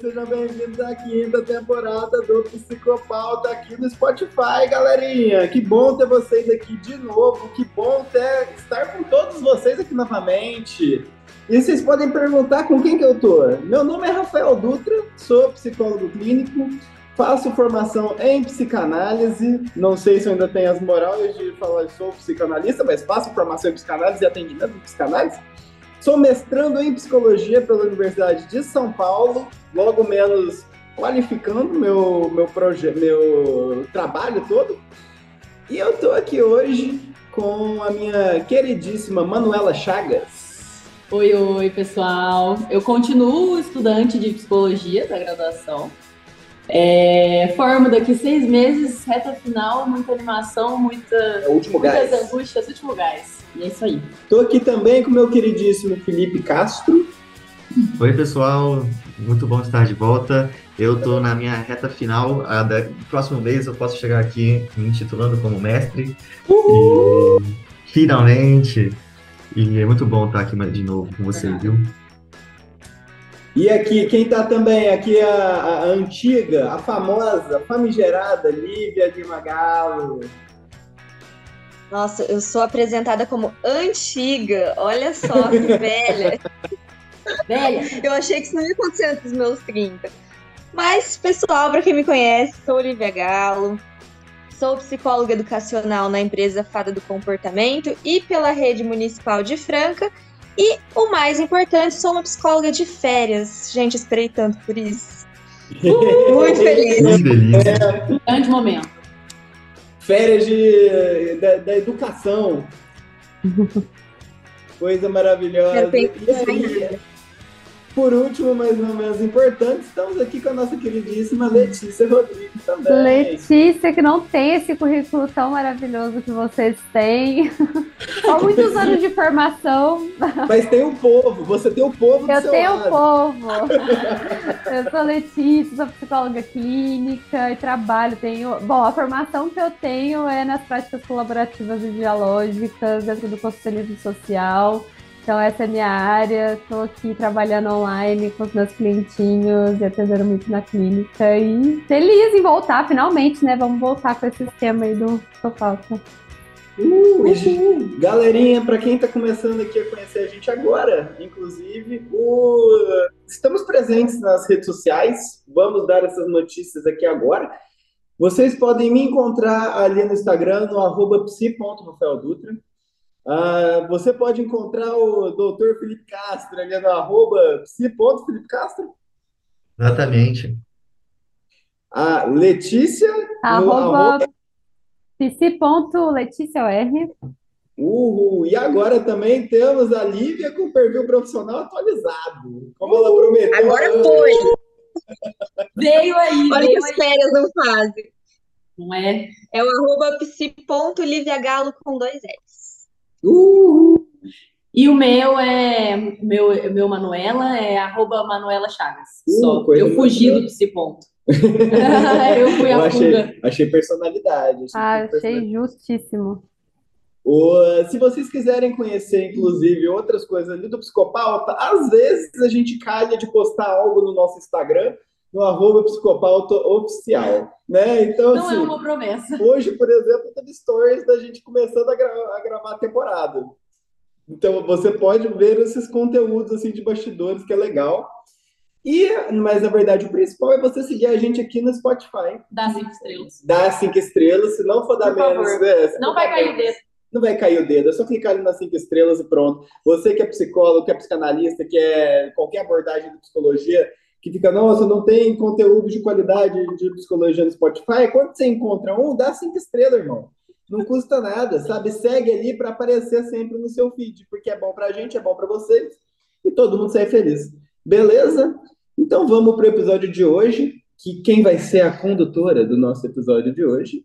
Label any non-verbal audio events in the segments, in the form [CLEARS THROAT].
sejam bem-vindos à quinta temporada do Psicopauta aqui no Spotify, galerinha. Que bom ter vocês aqui de novo, que bom ter, estar com todos vocês aqui novamente. E vocês podem perguntar com quem que eu tô. Meu nome é Rafael Dutra, sou psicólogo clínico, faço formação em psicanálise. Não sei se eu ainda tenho as morais de falar que sou psicanalista, mas faço formação em psicanálise e atendimento em psicanálise. Sou mestrando em psicologia pela Universidade de São Paulo, logo menos qualificando meu meu projeto, meu trabalho todo. E eu tô aqui hoje com a minha queridíssima Manuela Chagas. Oi, oi, pessoal. Eu continuo estudante de psicologia da graduação. É, formo daqui seis meses, reta final, muita animação, muita, É último muitas gás. angústias, último gás. E é isso aí. Tô aqui também com meu queridíssimo Felipe Castro. Oi, pessoal, muito bom estar de volta. Eu tô na minha reta final. A da- próximo mês eu posso chegar aqui me intitulando como mestre. E, finalmente! E é muito bom estar aqui de novo com você, viu? E aqui, quem tá também, aqui é a, a antiga, a famosa, famigerada Lívia Lima Galo. Nossa, eu sou apresentada como antiga. Olha só que [LAUGHS] velha. Velha, Eu achei que isso não ia acontecer antes dos meus 30. Mas, pessoal, para quem me conhece, sou Olivia Galo. Sou psicóloga educacional na empresa Fada do Comportamento e pela rede municipal de Franca. E o mais importante, sou uma psicóloga de férias. Gente, esperei tanto por isso. [LAUGHS] Muito feliz. Que grande momento. Férias de, da, da educação. [LAUGHS] Coisa maravilhosa. Quero E pensar aí, por último, mas não menos importante, estamos aqui com a nossa queridíssima Letícia Rodrigues também. Letícia, que não tem esse currículo tão maravilhoso que vocês têm. [LAUGHS] Só muitos anos de formação. Mas tem o povo, você tem o povo Eu tenho o povo. [LAUGHS] Eu sou Letícia, sou psicóloga clínica e trabalho. Tenho. Bom, a formação que eu tenho é nas práticas colaborativas e dialógicas dentro do conselhismo social. Então, essa é minha área. Estou aqui trabalhando online com os meus clientinhos e atendendo muito na clínica. E feliz em voltar, finalmente, né? Vamos voltar com esse esquema aí do Sofalta. Uh, e, galerinha, para quem está começando aqui a conhecer a gente agora, inclusive, o- estamos presentes nas redes sociais. Vamos dar essas notícias aqui agora. Vocês podem me encontrar ali no Instagram, no arroba psi.rafaeldutra. Ah, você pode encontrar o doutor Felipe Castro ali no arroba psi.felipe Castro. Exatamente. A Letícia no Arroba psi.leticior. Uhul. E agora também temos a Lívia com o perfil profissional atualizado. Como ela prometeu. Agora foi. [LAUGHS] Veio aí, Olha que veio as férias não fazem. Não é? É o arroba psi.liviagalo com dois L's. Uhul. E o meu é. Meu, meu Manuela é arroba Manuela Chagas. Uh, Só. Eu fugi do psi ponto. [LAUGHS] eu fui Eu a fuga. achei, achei personalidade. achei Ah, achei justíssimo. O- se vocês quiserem conhecer, inclusive, outras coisas ali do Psicopauta, às vezes a gente calha de postar algo no nosso Instagram, no arroba Psicopauta Oficial, né? Então, Não é assim, uma promessa. hoje, por exemplo, teve stories da gente começando a, gra- a gravar a temporada. Então, você pode ver esses conteúdos, assim, de bastidores, que é legal. E, mas, na verdade, o principal é você seguir a gente aqui no Spotify. Dá cinco estrelas. Dá cinco estrelas, se não for dar Por menos... favor. se Não vai cair o dedo. não vai cair o dedo, é só clicar ali nas cinco estrelas e pronto. Você que é psicólogo, que é psicanalista, que é qualquer abordagem de psicologia, que fica, nossa, não tem conteúdo de qualidade de psicologia no Spotify, quando você encontra um, dá cinco estrelas, irmão. Não custa nada, sabe? Segue ali para aparecer sempre no seu feed, porque é bom pra gente, é bom pra vocês, e todo mundo sai feliz. Beleza? Então vamos pro episódio de hoje, que quem vai ser a condutora do nosso episódio de hoje?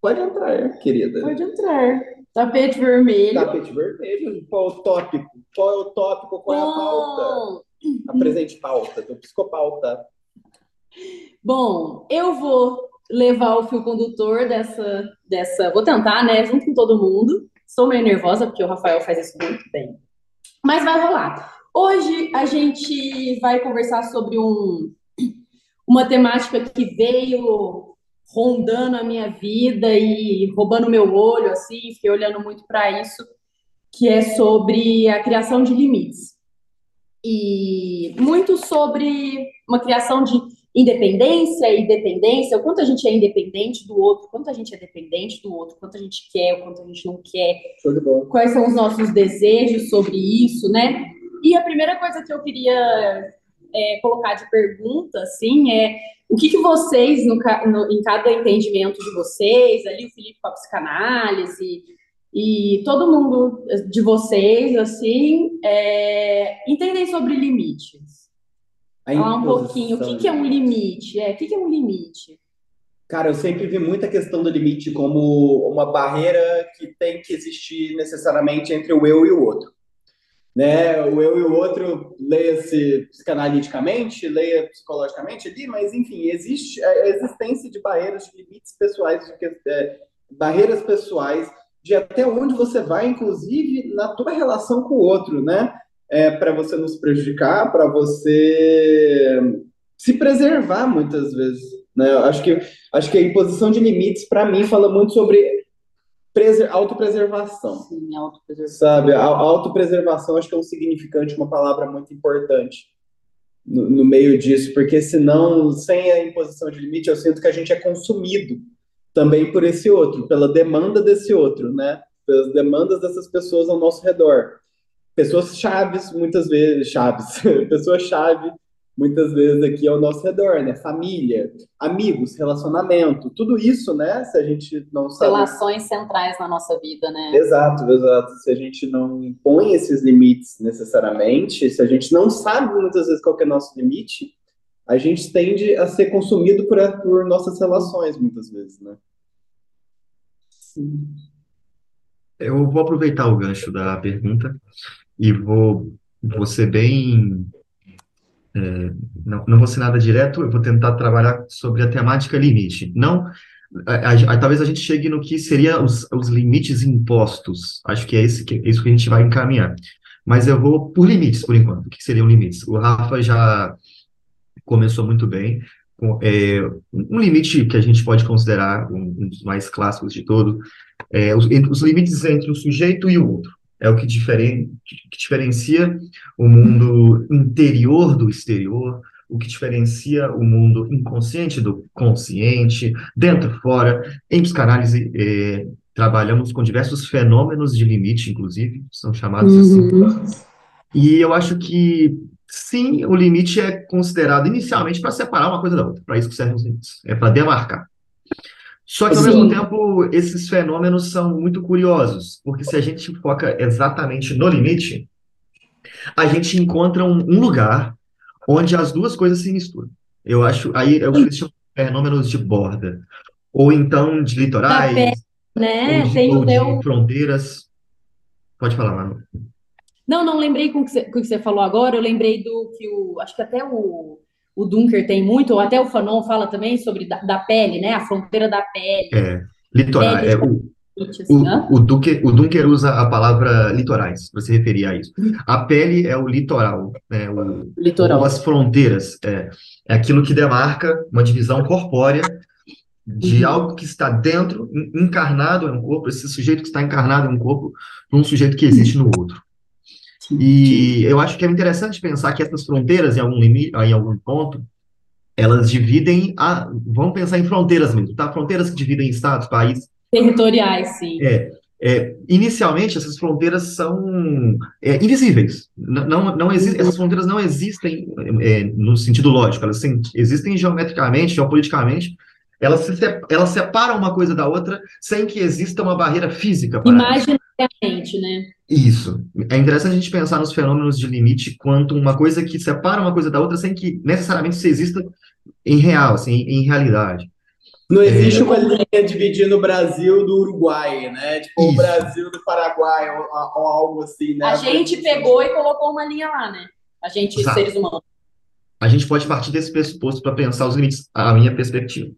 Pode entrar, querida. Pode entrar. Tapete vermelho. Tapete vermelho. Qual é o tópico? Qual é o tópico? Qual é a pauta? Apresente pauta, do psicopauta. Bom, eu vou levar o fio condutor dessa, dessa. Vou tentar, né? Junto com todo mundo. Estou meio nervosa, porque o Rafael faz isso muito bem. Mas vai rolar. Hoje a gente vai conversar sobre um, uma temática que veio rondando a minha vida e roubando meu olho, assim, fiquei olhando muito para isso, que é sobre a criação de limites. E muito sobre uma criação de independência e dependência, o quanto a gente é independente do outro, quanto a gente é dependente do outro, quanto a gente quer, o quanto a gente não quer, quais são os nossos desejos sobre isso, né? E a primeira coisa que eu queria é, colocar de pergunta, assim, é o que, que vocês, no, no, em cada entendimento de vocês, ali o Felipe com a psicanálise, e todo mundo de vocês, assim, é, entendem sobre limites. Falar um pouquinho, o que, que é um limite? É, o que, que é um limite? Cara, eu sempre vi muita questão do limite como uma barreira que tem que existir necessariamente entre o eu e o outro né? O eu e o outro leia-se psicanaliticamente, leia psicologicamente ali, mas enfim, existe a existência de barreiras, de limites pessoais, de, é, barreiras pessoais, de até onde você vai, inclusive na tua relação com o outro, né? É, para você não se prejudicar, para você se preservar muitas vezes, né? Acho que acho que a imposição de limites para mim fala muito sobre autopreservação. Sim, autopreservação. Sabe, a autopreservação acho que é um significante, uma palavra muito importante no, no, meio disso, porque senão, sem a imposição de limite, eu sinto que a gente é consumido também por esse outro, pela demanda desse outro, né? Pelas demandas dessas pessoas ao nosso redor. Pessoas chaves, muitas vezes, chaves, [LAUGHS] pessoas chave muitas vezes aqui ao nosso redor, né? Família, amigos, relacionamento, tudo isso, né? Se a gente não sabe. Relações centrais na nossa vida, né? Exato, exato. Se a gente não impõe esses limites necessariamente, se a gente não sabe muitas vezes qual é o nosso limite, a gente tende a ser consumido por, por nossas relações, muitas vezes, né? Eu vou aproveitar o gancho da pergunta e vou, vou ser bem é, não, não vou ser nada direto, eu vou tentar trabalhar sobre a temática limite. Não, a, a, a, talvez a gente chegue no que seria os, os limites impostos. Acho que é, esse, que é isso que a gente vai encaminhar. Mas eu vou por limites, por enquanto. O que seriam limites? O Rafa já começou muito bem. É, um limite que a gente pode considerar um, um dos mais clássicos de todo, é, os, os limites entre o sujeito e o outro é o que, diferen, que diferencia o mundo interior do exterior, o que diferencia o mundo inconsciente do consciente, dentro, fora. Em psicanálise, eh, trabalhamos com diversos fenômenos de limite, inclusive, são chamados uhum. assim. E eu acho que, sim, o limite é considerado inicialmente para separar uma coisa da outra, para isso que servem os limites, é para demarcar. Só que, ao Sim. mesmo tempo, esses fenômenos são muito curiosos, porque se a gente foca exatamente no limite, a gente encontra um, um lugar onde as duas coisas se misturam. Eu acho, aí é o que eles chamam de fenômenos de borda, ou então de litorais, pé, né? ou de, ou de fronteiras. Pode falar, Manu. Não, não lembrei com o que, que você falou agora, eu lembrei do que o. Acho que até o o Dunker tem muito, ou até o Fanon fala também sobre da, da pele, né? A fronteira da pele. É, litoral. É, o, o, o, Dunker, o Dunker usa a palavra litorais, para se referir a isso. A pele é o litoral, né? O, litoral. As fronteiras, é, é aquilo que demarca uma divisão corpórea de uhum. algo que está dentro, encarnado em um corpo, esse sujeito que está encarnado em um corpo, para um sujeito que existe no outro. E eu acho que é interessante pensar que essas fronteiras, em algum limite, em algum ponto, elas dividem a. Vamos pensar em fronteiras mesmo, tá? Fronteiras que dividem estados, países. Territoriais, sim. É. É, inicialmente, essas fronteiras são é, invisíveis. Não, não, não existe, essas fronteiras não existem é, no sentido lógico, elas sim, existem geometricamente, geopoliticamente, elas, se, elas separam uma coisa da outra sem que exista uma barreira física. Imaginariamente, né? Isso. É interessante a gente pensar nos fenômenos de limite quanto uma coisa que separa uma coisa da outra sem que necessariamente se exista em real, assim, em realidade. Não existe é... uma linha dividindo o Brasil do Uruguai, né? Tipo, Isso. o Brasil do Paraguai, ou, ou, algo assim, né? A gente pegou e colocou uma linha lá, né? A gente, Exato. seres humanos a gente pode partir desse pressuposto para pensar os limites, a minha perspectiva.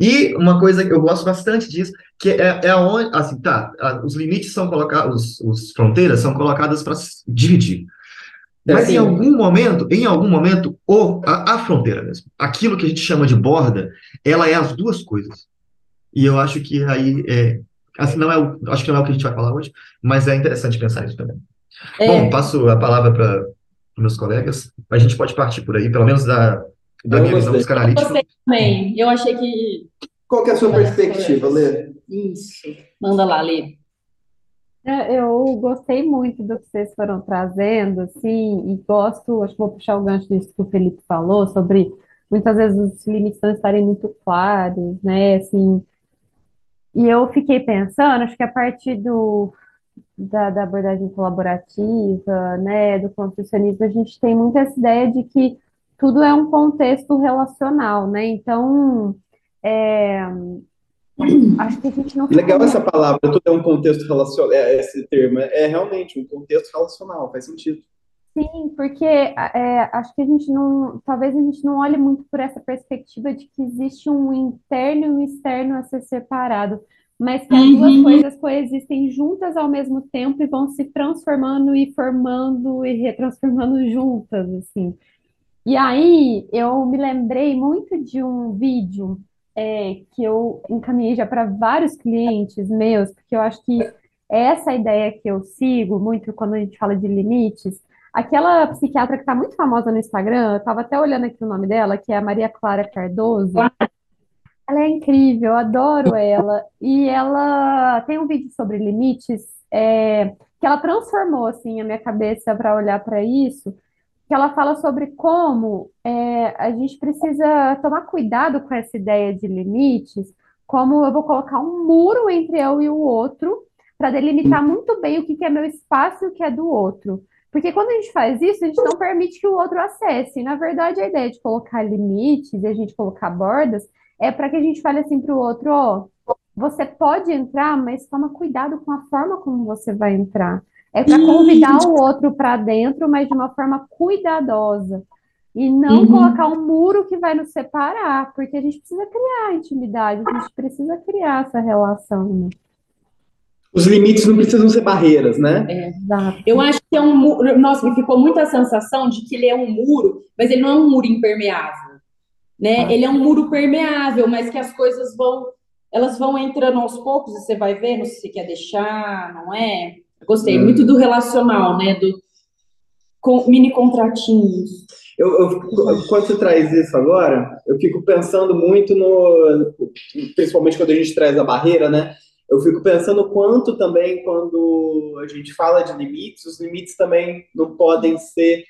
E uma coisa que eu gosto bastante disso, que é, é onde, assim, tá, os limites são colocados, os, os fronteiras são colocadas para dividir. Mas Assim, em algum momento, em algum momento, ou a, a fronteira mesmo, aquilo que a gente chama de borda, ela é as duas coisas. E eu acho que aí é, assim não é o, acho que não é o que a gente vai falar hoje, mas é interessante pensar nisso também. É, Bom, passo a palavra para meus colegas. A gente pode partir por aí, pelo menos da, da Eu minha visão psicanalítica. gostei também. Eu achei que. qual que é a sua perspectiva, Lê? Isso. Manda lá, Lê. É, Eu gostei muito do que vocês foram trazendo, assim, e gosto, acho que vou puxar o gancho disso que o Felipe falou, sobre muitas vezes os limites não estarem muito claros, né, assim, e eu fiquei pensando, acho que a partir do, da, da abordagem colaborativa, né, do construcionismo, a gente tem muito essa ideia de que tudo é um contexto relacional, né, então, é, acho que a gente não Legal essa palavra, tudo é um contexto relacional, é, esse termo, é realmente um contexto relacional, faz sentido. Sim, porque é, acho que a gente não, talvez a gente não olhe muito por essa perspectiva de que existe um interno e um externo a ser separado, mas que as duas Uhum. coisas coexistem juntas ao mesmo tempo e vão se transformando e formando e retransformando [LAUGHS] juntas, assim. E aí eu me lembrei muito de um vídeo é, que eu encaminhei já para vários clientes meus, porque eu acho que essa ideia que eu sigo muito quando a gente fala de limites. Aquela psiquiatra que está muito famosa no Instagram, eu estava até olhando aqui o nome dela, que é a Maria Clara Cardoso. Ela é incrível, eu adoro [LAUGHS] ela. E ela tem um vídeo sobre limites, é, que ela transformou assim a minha cabeça para olhar para isso, que ela fala sobre como é, a gente precisa tomar cuidado com essa ideia de limites, como eu vou colocar um muro entre eu e o outro para delimitar muito bem o que que é meu espaço e o que é do outro. Porque quando a gente faz isso, a gente não permite que o outro acesse. E, na verdade, a ideia de colocar limites e a gente colocar bordas é para que a gente fale assim para o outro, ó, você pode entrar, mas toma cuidado com a forma como você vai entrar. É para convidar o outro para dentro, mas de uma forma cuidadosa. E não Uhum. colocar um muro que vai nos separar, porque a gente precisa criar intimidade, a gente precisa criar essa relação, né? Os limites não precisam ser barreiras, né? Exato. Eu acho que é um muro. Nossa, me ficou muita sensação de que ele é um muro, mas ele não é um muro impermeável, né? Ah. Ele é um muro permeável, mas que as coisas vão, elas vão entrando aos poucos e você vai vendo se você quer deixar, não é? Eu gostei Hum. muito do relacional, né? Do com, mini contratinhos. Eu, eu- quando você traz isso agora, eu fico pensando muito no. Principalmente quando a gente traz a barreira, né? Eu fico pensando quanto também, quando a gente fala de limites, os limites também não podem ser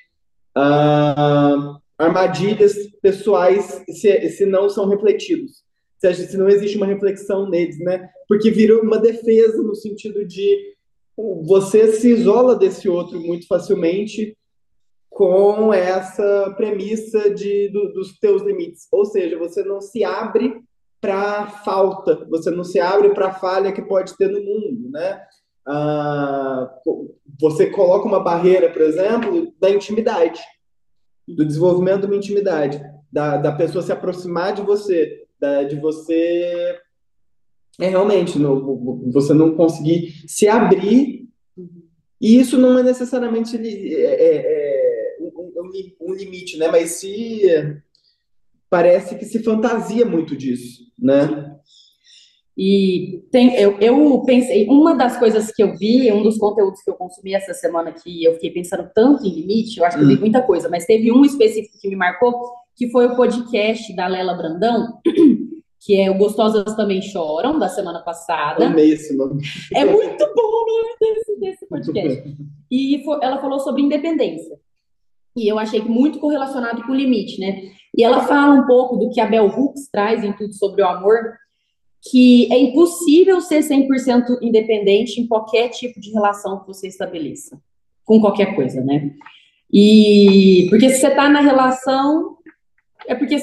ah, armadilhas pessoais se, se não são refletidos. Se, se não existe uma reflexão neles, né? Porque vira uma defesa no sentido de você se isola desse outro muito facilmente com essa premissa de, do- dos teus limites. Ou seja, você não se abre para falta, você não se abre para a falha que pode ter no mundo, né? Ah, você coloca uma barreira, por exemplo, da intimidade, do desenvolvimento de uma intimidade, da, da pessoa se aproximar de você, da- de você é realmente no, você não conseguir se abrir e isso não é necessariamente é, é, é, um, um limite, né? Mas se parece que se fantasia muito disso, né? E tem, eu, eu pensei, uma das coisas que eu vi, um dos conteúdos que eu consumi essa semana que eu fiquei pensando tanto em limite, eu acho que eu vi Hum. muita coisa, mas teve um específico que me marcou, que foi o podcast da Lela Brandão, [CLEARS THROAT] que é o Gostosas Também Choram, da semana passada. Amei esse nome. É muito bom o nome desse, desse podcast. E fo- ela falou sobre independência. E eu achei que muito correlacionado com o limite, né? E ela fala um pouco do que a Bell Hooks traz em tudo sobre o amor, que é impossível ser 100% independente em qualquer tipo de relação que você estabeleça, com qualquer coisa, né? E porque se você tá na relação, é porque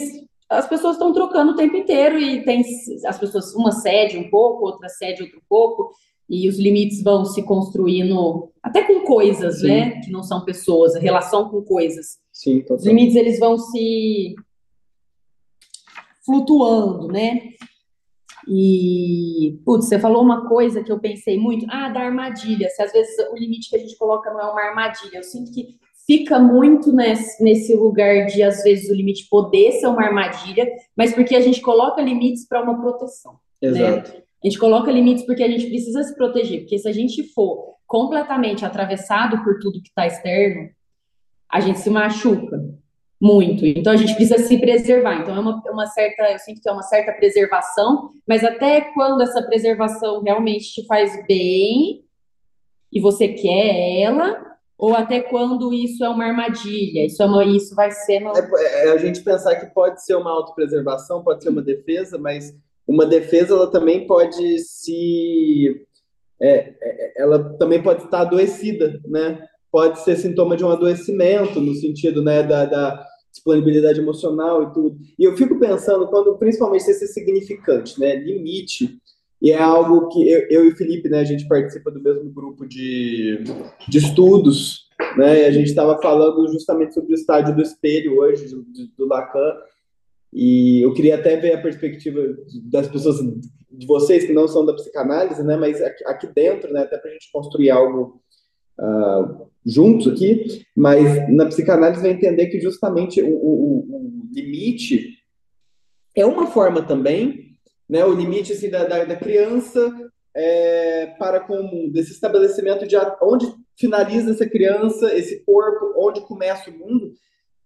as pessoas estão trocando o tempo inteiro e tem as pessoas, uma cede um pouco, outra cede outro pouco, e os limites vão se construindo até com coisas, Sim. né? Que não são pessoas, a relação com coisas. Sim, Os total. limites eles vão se flutuando, né? E, putz, você falou uma coisa que eu pensei muito, ah, da armadilha. Se às vezes o limite que a gente coloca não é uma armadilha. Eu sinto que fica muito nesse, nesse lugar de, às vezes, o limite poder ser uma armadilha, mas porque a gente coloca limites para uma proteção. Né? Exato. Né? A gente coloca limites porque a gente precisa se proteger, porque se a gente for completamente atravessado por tudo que está externo, a gente se machuca muito. Então a gente precisa se preservar. Então é uma, uma certa, eu sinto que é uma certa preservação, mas até quando essa preservação realmente te faz bem e você quer ela, ou até quando isso é uma armadilha, isso, é uma, isso vai ser. Uma... É, é a gente pensar que pode ser uma autopreservação, pode ser uma defesa, mas uma defesa ela também pode se. É, é, ela também pode estar adoecida, né? Pode ser sintoma de um adoecimento, no sentido né, da, da disponibilidade emocional e tudo. E eu fico pensando, quando principalmente esse significante, né? Limite. E é algo que eu, eu, e o Felipe, né, a gente participa do mesmo grupo de, de estudos, né? E a gente estava falando justamente sobre o estádio do espelho hoje, do, do Lacan. E eu queria até ver a perspectiva das pessoas, de vocês que não são da psicanálise, né? Mas aqui, aqui dentro, né? Até para a gente construir algo uh, juntos aqui. Mas na psicanálise vai entender que justamente o, o, o limite é uma forma também, né? O limite assim, da, da, da criança é, para com o mundo, esse estabelecimento de onde finaliza essa criança, esse corpo, onde começa o mundo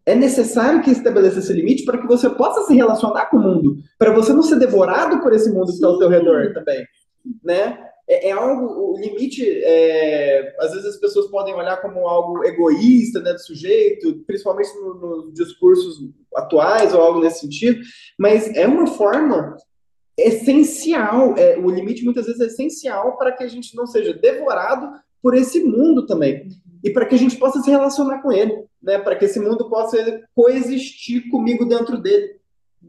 é necessário que estabeleça esse limite para que você possa se relacionar com o mundo, para você não ser devorado por esse mundo Sim. que está ao seu redor também, né? É, é algo, o limite, é, às vezes as pessoas podem olhar como algo egoísta, né, do sujeito, principalmente nos no discursos atuais ou algo nesse sentido, mas é uma forma essencial, é, o limite muitas vezes é essencial para que a gente não seja devorado por esse mundo também, e para que a gente possa se relacionar com ele né, para que esse mundo possa coexistir comigo dentro dele.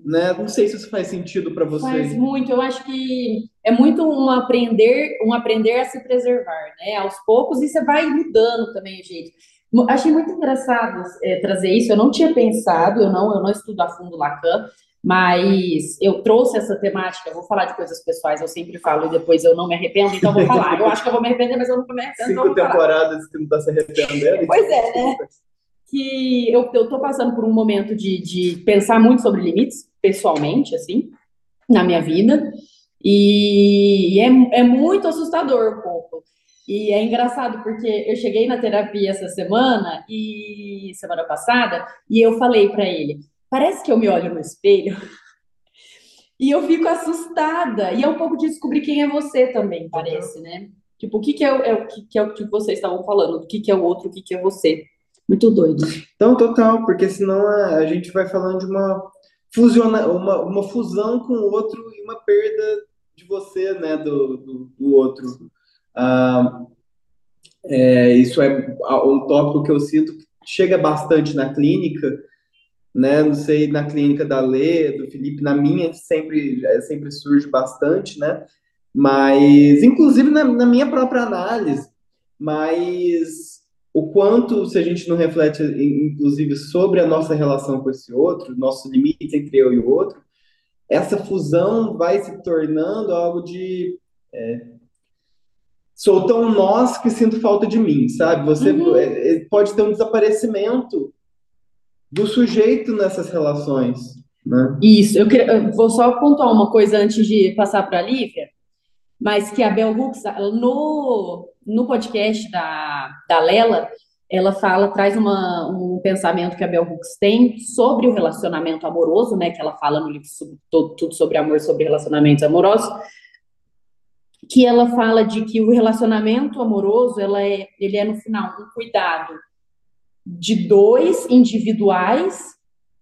Né? Não sei se isso faz sentido para vocês. Faz muito. Eu acho que é muito um aprender, um aprender a se preservar, né? Aos poucos e você vai mudando também o jeito. Achei muito engraçado é, trazer isso. Eu não tinha pensado, eu não, eu não estudo a fundo Lacan, mas eu trouxe essa temática. Eu vou falar de coisas pessoais, eu sempre falo e depois eu não me arrependo, então vou falar. Eu acho que eu vou me arrepender, mas eu não me arrependo. Cinco então temporadas que não está se arrependendo. Pois é, né? que eu, tô passando por um momento de, de pensar muito sobre limites, pessoalmente, assim, na minha vida, e, é, é muito assustador pouco. E é engraçado porque eu cheguei na terapia essa semana e semana passada e eu falei para ele: parece que eu me olho no espelho [LAUGHS] e eu fico assustada. E é um pouco de descobrir quem é você também, parece, né? Tipo, o que, que é, é, o que, que é o que vocês estavam falando? O que, que é o outro? O que, que é você? Muito doido. Então, total, porque senão a, a gente vai falando de uma, fusiona, uma, uma fusão com o outro e uma perda de você, né, do, do, do outro. Ah, é, isso é um tópico que eu sinto que chega bastante na clínica, né, não sei, na clínica da Lê, do Felipe, na minha sempre, sempre surge bastante, né, mas, inclusive na, na minha própria análise, mas o quanto, se a gente não reflete, inclusive, sobre a nossa relação com esse outro, nosso limite entre eu e o outro, essa fusão vai se tornando algo de. É, sou tão nós que sinto falta de mim, sabe? Você uhum. É, é, pode ter um desaparecimento do sujeito nessas relações. Né? Isso, eu, queria, eu vou só pontuar uma coisa antes de passar para a Lívia, mas que a Bel Hooks, no, no podcast da, da Lela, ela fala, traz uma, um pensamento que a Bell Hooks tem sobre o relacionamento amoroso, né? Que ela fala no livro sobre, todo, tudo sobre amor, sobre relacionamentos amorosos, que ela fala de que o relacionamento amoroso, ela é, ele é no final um cuidado de dois individuais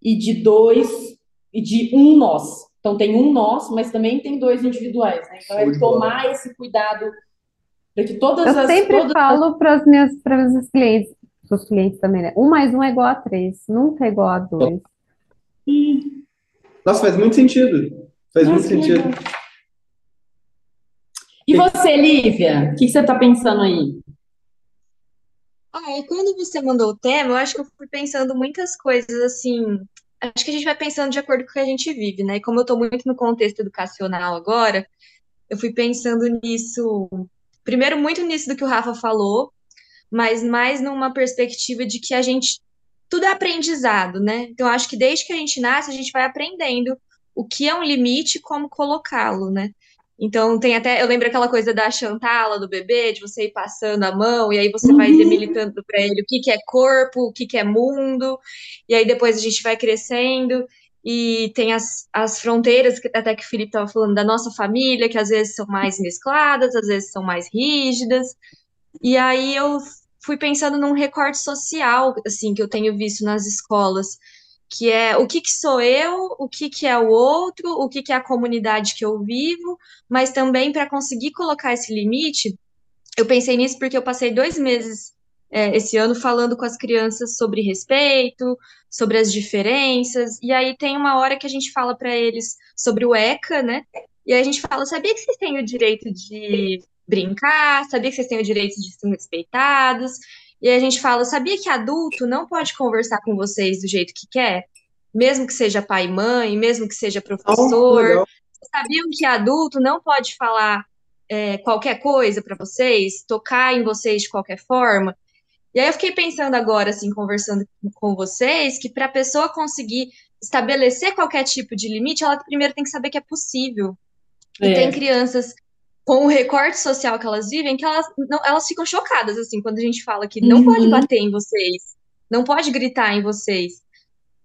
e de dois e de um nós. Então tem um nós, mas também tem dois individuais. Né? Então é tomar esse cuidado para que todas Eu as. Eu sempre todas falo para os meus, para os clientes, para os clientes também, né? Um mais um é igual a três, nunca é igual a dois. Nossa, faz muito sentido. Faz Nossa, muito sentido. E você, Lívia? O que você está pensando aí? Ah, e quando você mandou o tema, eu acho que eu fui pensando muitas coisas assim. Acho que a gente vai pensando de acordo com o que a gente vive, né? E como eu estou muito no contexto educacional agora, eu fui pensando nisso Primeiro, muito nisso do que o Rafa falou, mas mais numa perspectiva de que a gente tudo é aprendizado, né? Então acho que desde que a gente nasce, a gente vai aprendendo o que é um limite e como colocá-lo, né? Então tem até, eu lembro aquela coisa da chantala do bebê, de você ir passando a mão e aí você uhum. vai demilitando para ele o que, que é corpo, o que, que é mundo, e aí depois a gente vai crescendo e tem as, as fronteiras, que até que o Felipe estava falando, da nossa família, que às vezes são mais mescladas, às vezes são mais rígidas. E aí eu fui pensando num recorte social, assim, que eu tenho visto nas escolas, que é o que, que sou eu, o que, que é o outro, o que, que é a comunidade que eu vivo, mas também para conseguir colocar esse limite, eu pensei nisso porque eu passei dois meses é, esse ano falando com as crianças sobre respeito, sobre as diferenças, e aí tem uma hora que a gente fala para eles sobre o ECA, né? E aí a gente fala, sabia que vocês têm o direito de brincar, sabia que vocês têm o direito de ser respeitados, e aí a gente fala, sabia que adulto não pode conversar com vocês do jeito que quer? Mesmo que seja pai e mãe, mesmo que seja professor. Oh, sabiam que adulto não pode falar é, qualquer coisa para vocês, tocar em vocês de qualquer forma? E aí eu fiquei pensando agora, assim, conversando com vocês, que para a pessoa conseguir estabelecer qualquer tipo de limite, ela primeiro tem que saber que é possível. É. E tem crianças com o recorte social que elas vivem, que elas, não, elas ficam chocadas, assim, quando a gente fala que não uhum. pode bater em vocês, não pode gritar em vocês.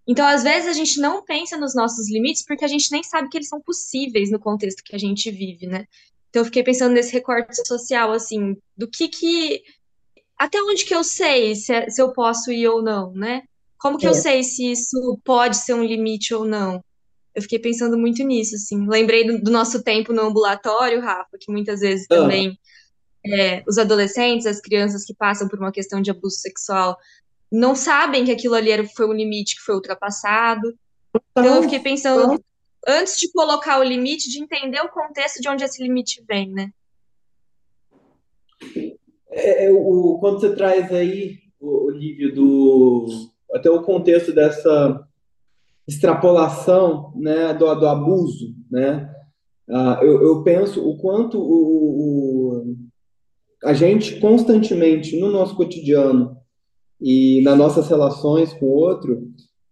Então, às vezes, a gente não pensa nos nossos limites porque a gente nem sabe que eles são possíveis no contexto que a gente vive, né? Então, eu fiquei pensando nesse recorte social, assim, do que que até onde que eu sei se, é, se eu posso ir ou não, né? Como que é. eu sei se isso pode ser um limite ou não? Eu fiquei pensando muito nisso, assim. Lembrei do, do nosso tempo no ambulatório, Rafa, que muitas vezes ah. também é, os adolescentes, as crianças que passam por uma questão de abuso sexual não sabem que aquilo ali era, foi um limite que foi ultrapassado. Então eu fiquei pensando, antes de colocar o limite, de entender o contexto de onde esse limite vem, né? É, é, o, quando você traz aí, Olívio, do até o contexto dessa extrapolação né, do, do abuso, né? Ah, eu, eu, penso o quanto o, o, a gente constantemente no nosso cotidiano e nas nossas relações com o outro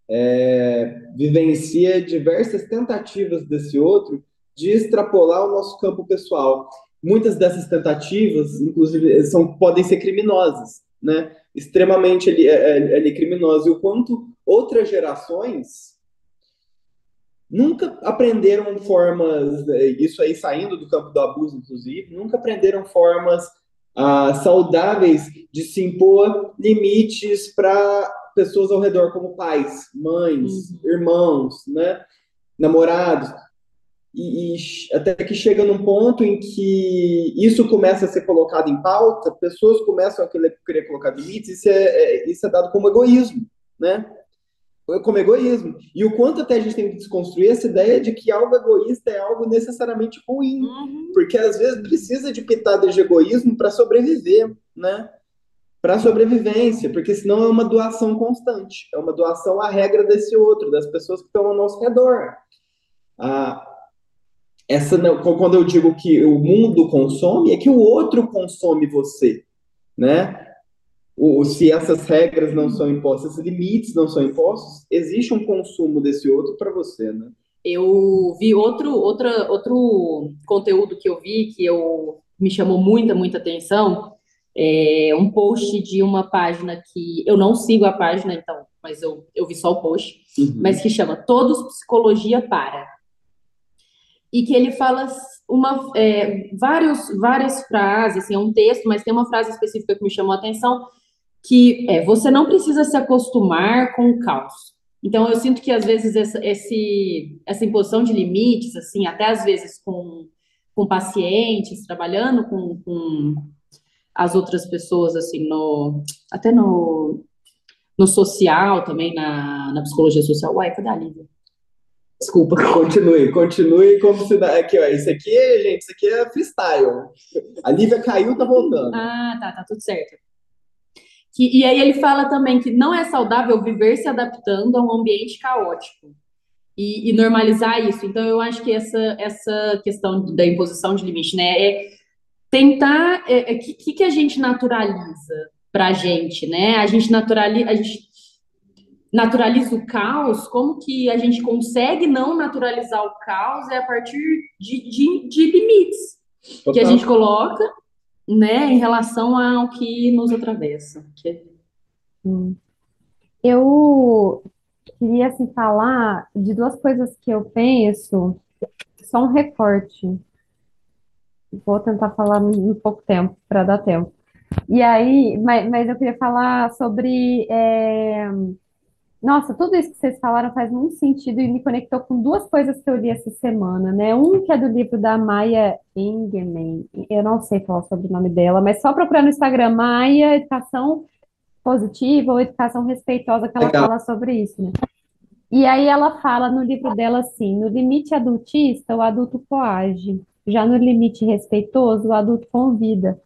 é, vivencia diversas tentativas desse outro de extrapolar o nosso campo pessoal muitas dessas tentativas, inclusive, são, podem ser criminosas, né? Extremamente ali, é, é, ali criminosas. E o quanto outras gerações nunca aprenderam formas, isso aí saindo do campo do abuso, inclusive, nunca aprenderam formas ah, saudáveis de se impor limites para pessoas ao redor, como pais, mães, uhum. irmãos, né? namorados e, e, até que chega num ponto em que isso começa a ser colocado em pauta, pessoas começam a querer, colocar limites, isso é, é, isso é dado como egoísmo, né? Como egoísmo. E o quanto até a gente tem que desconstruir essa ideia de que algo egoísta é algo necessariamente ruim, uhum. porque às vezes precisa de pitadas de egoísmo para sobreviver, né? Para sobrevivência, porque senão é uma doação constante, é uma doação à regra desse outro, das pessoas que estão ao nosso redor. Ah, essa quando eu digo que o mundo consome, é que o outro consome você, né? O, se essas regras não são impostas, esses limites não são impostos, existe um consumo desse outro para você, né? Eu vi outro, outra, outro conteúdo que eu vi que eu, me chamou muita, muita atenção. É um post de uma página que eu não sigo a página, então, mas eu, eu vi só o post, uhum. mas que chama Todos Psicologia Para e que ele fala uma, é, vários, várias frases, assim, é um texto, mas tem uma frase específica que me chamou a atenção, que é, você não precisa se acostumar com o caos. Então, eu sinto que, às vezes, essa, esse, essa imposição de limites, assim, até às vezes com, com pacientes, trabalhando com, com as outras pessoas, assim, no, até no, no social também, na, na psicologia social. Uai, cadê a Lívia? Desculpa. [LAUGHS] Continue, continue como se. Aqui, ó, isso aqui, gente, isso aqui é freestyle. A Lívia caiu, tá voltando. Ah, tá, tá tudo certo. Que, e aí ele fala também que não é saudável viver se adaptando a um ambiente caótico. E, e normalizar isso. Então, eu acho que essa, essa questão da imposição de limite, né, é tentar. O é, é, que, que a gente naturaliza? para a gente, né? A gente naturaliza, a gente naturaliza o caos, como que a gente consegue não naturalizar o caos é a partir de, de, de limites Total. que a gente coloca, né, em relação ao que nos atravessa. Que... Hum. Eu queria assim, falar de duas coisas que eu penso, só um recorte. Vou tentar falar em pouco tempo, para dar tempo. E aí, mas, mas eu queria falar sobre. É... Nossa, tudo isso que vocês falaram faz muito sentido e me conectou com duas coisas que eu li essa semana, né? Um que é do livro da Maya Engelman, eu não sei falar sobre o nome dela, mas só procurar no Instagram Maya Educação Positiva ou Educação Respeitosa que ela Legal. fala sobre isso, né? E aí ela fala no livro dela assim: no limite adultista, o adulto coage, já no limite respeitoso, o adulto convida.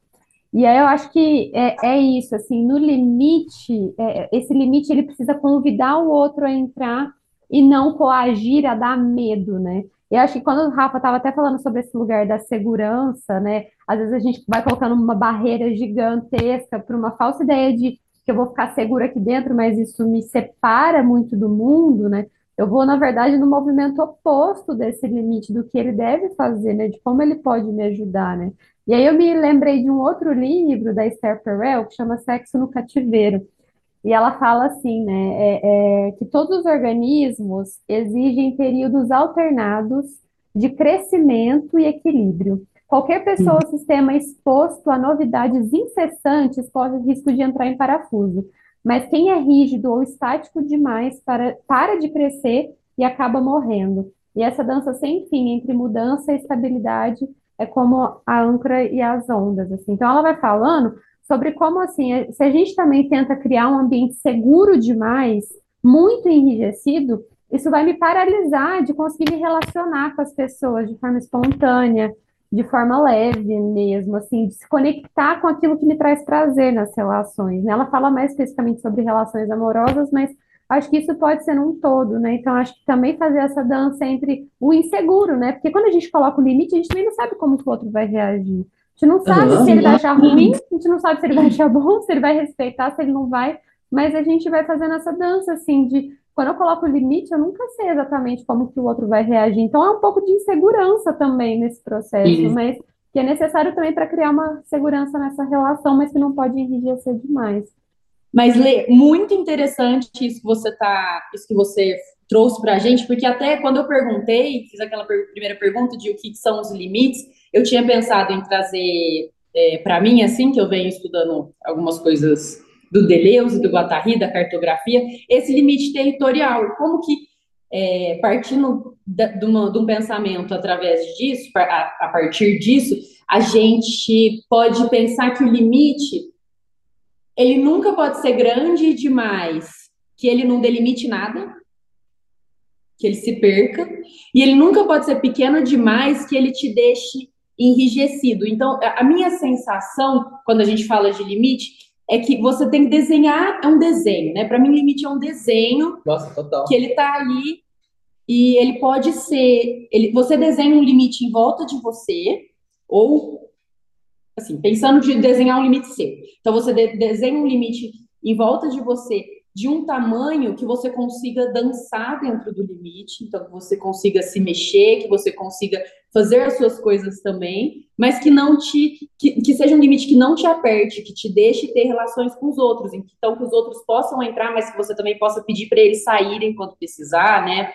E aí eu acho que é, é isso, assim, no limite, é, esse limite ele precisa convidar o outro a entrar e não coagir, a dar medo, né? Eu acho que quando o Rafa estava até falando sobre esse lugar da segurança, né? Às vezes a gente vai colocando uma barreira gigantesca para uma falsa ideia de que eu vou ficar segura aqui dentro, mas isso me separa muito do mundo, né? Eu vou, na verdade, no movimento oposto desse limite, do que ele deve fazer, né? De como ele pode me ajudar, né? E aí eu me lembrei de um outro livro da Esther Perel, que chama Sexo no Cativeiro. E ela fala assim, né, é, é, que todos os organismos exigem períodos alternados de crescimento e equilíbrio. Qualquer pessoa ou sistema exposto a novidades incessantes corre o risco de entrar em parafuso. Mas quem é rígido ou estático demais para, para de crescer e acaba morrendo. E essa dança sem fim entre mudança e estabilidade é como a âncora e as ondas, assim. Então ela vai falando sobre como assim, é, se a gente também tenta criar um ambiente seguro demais, muito enrijecido, isso vai me paralisar de conseguir me relacionar com as pessoas de forma espontânea, de forma leve mesmo, assim, de se conectar com aquilo que me traz prazer nas relações. Né? Ela fala mais especificamente sobre relações amorosas, mas acho que isso pode ser um todo, né? Então, acho que também fazer essa dança entre o inseguro, né? Porque quando a gente coloca o limite, a gente também não sabe como o outro vai reagir. A gente não sabe uhum. se ele vai achar ruim, a gente não sabe se ele vai achar bom, se ele vai respeitar, se ele não vai. Mas a gente vai fazendo essa dança, assim, de quando eu coloco o limite, eu nunca sei exatamente como que o outro vai reagir. Então, é um pouco de insegurança também nesse processo, Isso. mas que é necessário também para criar uma segurança nessa relação, mas que não pode enrijecer demais. Mas, Lê, muito interessante isso que você tá, isso que você trouxe para a gente, porque até quando eu perguntei, fiz aquela per primeira pergunta de o que são os limites, eu tinha pensado em trazer é, para mim, assim, que eu venho estudando algumas coisas do Deleuze, do Guattari, da cartografia, esse limite territorial, como que, é, partindo da, de, uma, de, um pensamento através disso, a, a partir disso, a gente pode pensar que o limite ele nunca pode ser grande demais, que ele não delimite nada, que ele se perca, e ele nunca pode ser pequeno demais, que ele te deixe enrijecido. Então, a minha sensação, quando a gente fala de limite, é que você tem que desenhar, é um desenho, né? Para mim, limite é um desenho Nossa, total. que ele tá ali e ele pode ser, ele, você desenha um limite em volta de você, ou assim, pensando de desenhar um limite seu. Então, você de, desenha um limite em volta de você de um tamanho que você consiga dançar dentro do limite, então que você consiga se mexer, que você consiga fazer as suas coisas também, mas que não te que, que seja um limite que não te aperte, que te deixe ter relações com os outros, então que os outros possam entrar, mas que você também possa pedir para eles saírem quando precisar, né?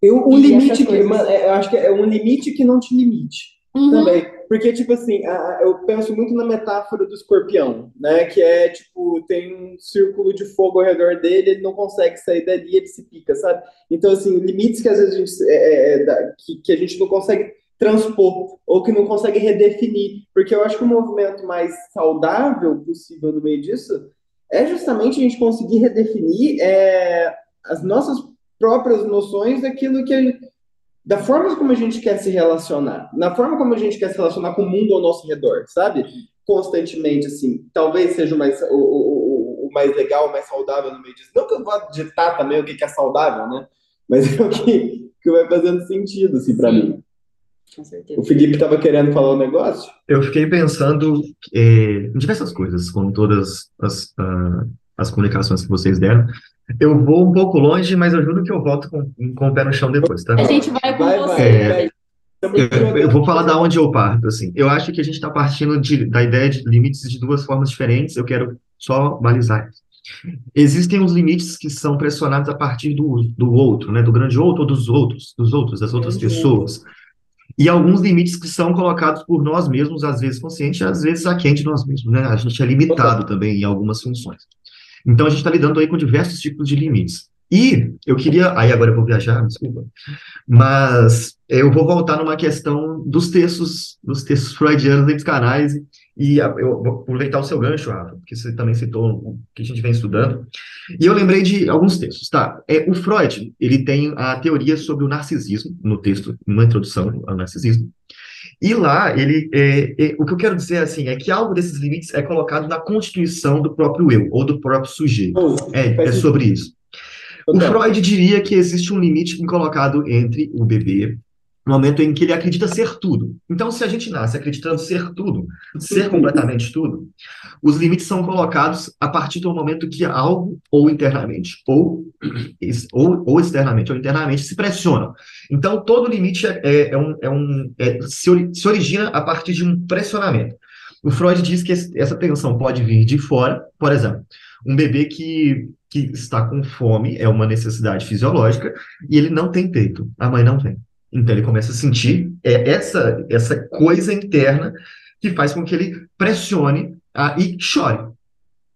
Eu, um e limite que eu acho que é um limite que não te limite uhum. também. Porque, tipo assim, a, eu penso muito na metáfora do escorpião, né? Que é, tipo, tem um círculo de fogo ao redor dele, ele não consegue sair dali, ele se pica, sabe? Então, assim, limites que às vezes a gente, é, é, é que, que a gente não consegue transpor ou que não consegue redefinir. Porque eu acho que o movimento mais saudável possível no meio disso é justamente a gente conseguir redefinir é, as nossas próprias noções daquilo que da forma como a gente quer se relacionar, na forma como a gente quer se relacionar com o mundo ao nosso redor, sabe? Constantemente, assim, talvez seja o mais, o, o, o mais legal, o mais saudável no meio disso. Não que eu vá ditar também o que é saudável, né? Mas é o que, que vai fazendo sentido, assim, para mim. Com certeza. O Felipe estava querendo falar um negócio? Eu fiquei pensando é, em diversas coisas, com todas as, ah, as comunicações que vocês deram. Eu vou um pouco longe, mas eu juro que eu volto com, com o pé no chão depois, tá? A gente vai com Vai, você. vai, É. Eu, eu vou falar da onde eu parto, assim. Eu acho que a gente está partindo de- da ideia de limites de duas formas diferentes. Eu quero só balizar. isso. Existem os limites que são pressionados a partir do, do outro, né? Do grande outro ou dos outros, dos outros, das outras Grande pessoas. E alguns limites que são colocados por nós mesmos, às vezes consciente, às vezes aquém de nós mesmos, né? A gente é limitado também em algumas funções. Então a gente está lidando aí com diversos tipos de limites. E eu queria, aí agora eu vou viajar, desculpa, mas eu vou voltar numa questão dos textos, dos textos freudianos da psicanálise, e eu vou aproveitar o seu gancho, Rafa, porque você também citou o que a gente vem estudando, e eu lembrei de alguns textos, tá? É, o Freud, ele tem a teoria sobre o narcisismo, no texto, uma introdução ao narcisismo, e lá, ele, é, é, o que eu quero dizer, assim, é que algo desses limites é colocado na constituição do próprio eu, ou do próprio sujeito. É, é sobre isso. O. Freud diria que existe um limite colocado entre o bebê, no momento em que ele acredita ser tudo. Então, se a gente nasce acreditando ser tudo, ser completamente tudo, os limites são colocados a partir do momento que algo, ou internamente, ou, ou, ou externamente, ou internamente, se pressionam. Então, todo limite é, é- é um, é um- é- se, se origina a partir de um pressionamento. O Freud diz que essa tensão pode vir de fora, por exemplo, um bebê que, que está com fome é uma necessidade fisiológica e ele não tem peito, a mãe não tem. Então ele começa a sentir é, essa, essa coisa interna que faz com que ele pressione ah, e chore.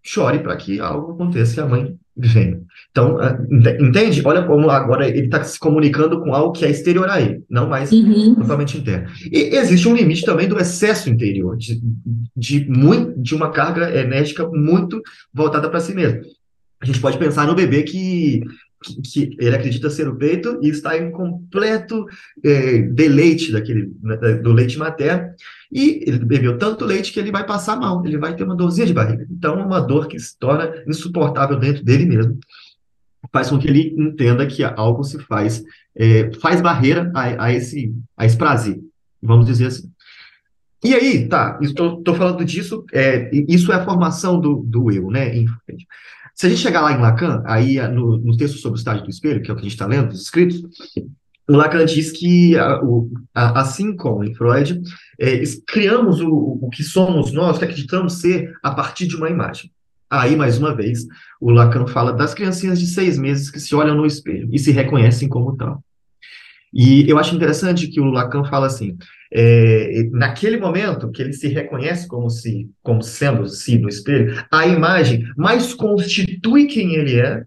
Chore para que algo aconteça e a mãe venha. Então, ah, ente- entende? Olha como agora ele está se comunicando com algo que é exterior a ele, não mais Uhum. totalmente interno. E existe um limite também do excesso interior, de, de, muito, de uma carga enérgica muito voltada para si mesmo. A gente pode pensar no bebê que, que, ele acredita ser o peito e está em completo eh, deleite daquele, né, do leite materno, e ele bebeu tanto leite que ele vai passar mal, ele vai ter uma dorzinha de barriga. Então, é uma dor que se torna insuportável dentro dele mesmo faz com que ele entenda que algo se faz, é, faz barreira a, a esse, a esse prazer, vamos dizer assim. E aí, tá, estou falando disso, é, isso é a formação do, do eu, né? Se a gente chegar lá em Lacan, aí no, no texto sobre o estágio do espelho, que é o que a gente está lendo, os escritos, o Lacan diz que, o- assim como em Freud, é, criamos o, o que somos nós, que acreditamos ser, a partir de uma imagem. Aí, mais uma vez, o Lacan fala das criancinhas de seis meses que se olham no espelho e se reconhecem como tal. E eu acho interessante que o Lacan fala assim, é, naquele momento que ele se reconhece como se, como sendo si no espelho, a imagem mais constitui quem ele é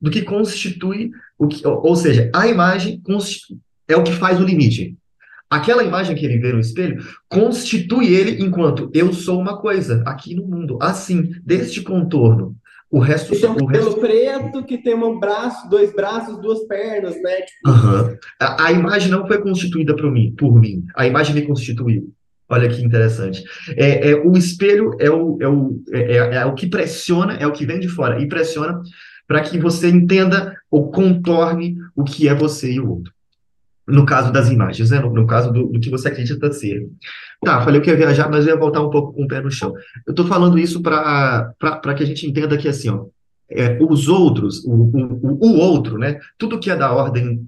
do que constitui o que, ou, seja, a imagem é o que faz o limite. Aquela imagem que ele vê no espelho constitui ele enquanto eu sou uma coisa aqui no mundo, assim, deste contorno. O resto, tem um o resto preto, que tem um braço, dois braços, duas pernas, né? Tipo, Aham. A, a imagem não foi constituída por mim, por mim. A imagem me constituiu. Olha que interessante. É, é, o espelho é o, é, o, é, é- é o que pressiona, é o que vem de fora e pressiona para que você entenda ou contorne o que é você e o outro. No caso das imagens, né? No, no caso do, do que você acredita ser. Tá, falei que ia viajar, mas eu ia voltar um pouco com o pé no chão. Eu estou falando isso para que a gente entenda que, assim, ó, é, os outros, o, o, o outro, né? Tudo que é da ordem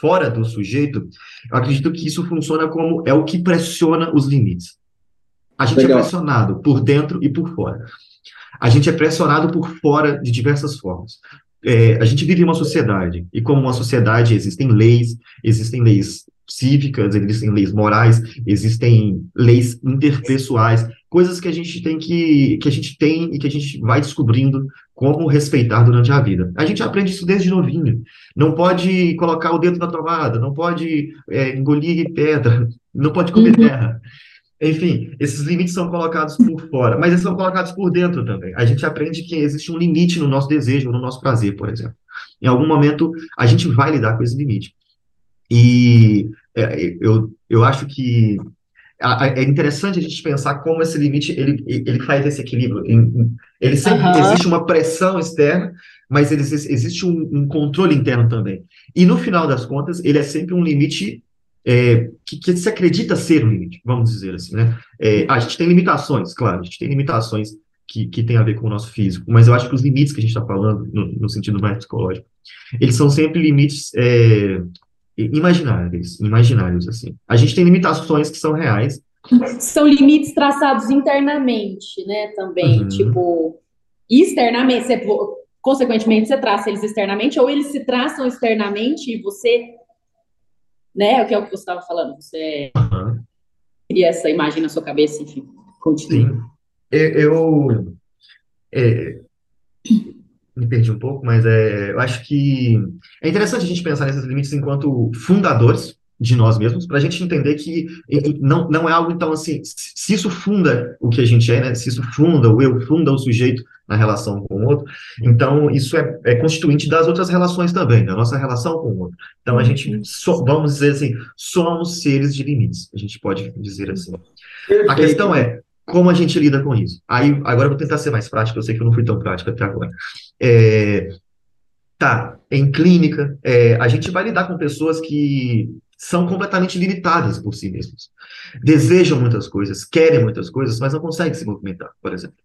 fora do sujeito, eu acredito que isso funciona como é o que pressiona os limites. A gente Legal. é pressionado por dentro e por fora. A gente é pressionado por fora de diversas formas. É, a gente vive em uma sociedade, e como uma sociedade existem leis, existem leis cívicas, existem leis morais, existem leis interpessoais, coisas que a gente tem que, que a gente tem e que a gente vai descobrindo como respeitar durante a vida. A gente aprende isso desde novinho. Não pode colocar o dedo na tomada, não pode é, engolir pedra, não pode comer Uhum. terra. Enfim, esses limites são colocados por fora, mas eles são colocados por dentro também. A gente aprende que existe um limite no nosso desejo, no nosso prazer, por exemplo. Em algum momento, a gente vai lidar com esse limite. E é, eu, eu acho que é interessante a gente pensar como esse limite ele, ele faz esse equilíbrio. Ele sempre Aham. existe uma pressão externa, mas ele, existe um, um controle interno também. E no final das contas, ele é sempre um limite é, que, que se acredita ser um limite, vamos dizer assim, né? É, a gente tem limitações, claro, a gente tem limitações que, que tem a ver com o nosso físico, mas eu acho que os limites que a gente está falando, no, no, sentido mais psicológico, eles são sempre limites é, imaginários, imaginários, assim. A gente tem limitações que são reais. São limites traçados internamente, né, também, uhum. tipo, externamente, você, consequentemente, você traça eles externamente, ou eles se traçam externamente e você né? O que é o que você estava falando. Você uhum. cria essa imagem na sua cabeça, enfim, continua. Sim. Eu, é, me perdi um pouco, mas é, eu acho que é interessante a gente pensar nesses limites enquanto fundadores de nós mesmos, para a gente entender que não, não é algo, então, assim, se isso funda o que a gente é, né, se isso funda o eu, funda o sujeito na relação com o outro, então isso é, é constituinte das outras relações também, da nossa relação com o outro. Então a gente, so, vamos dizer assim, somos seres de limites, a gente pode dizer assim. Perfeito. A questão é, como a gente lida com isso? Aí, agora eu vou tentar ser mais prático, eu sei que eu não fui tão prático até agora. É, tá, em clínica, é, a gente vai lidar com pessoas que são completamente limitadas por si mesmos. Desejam muitas coisas, querem muitas coisas, mas não conseguem se movimentar, por exemplo.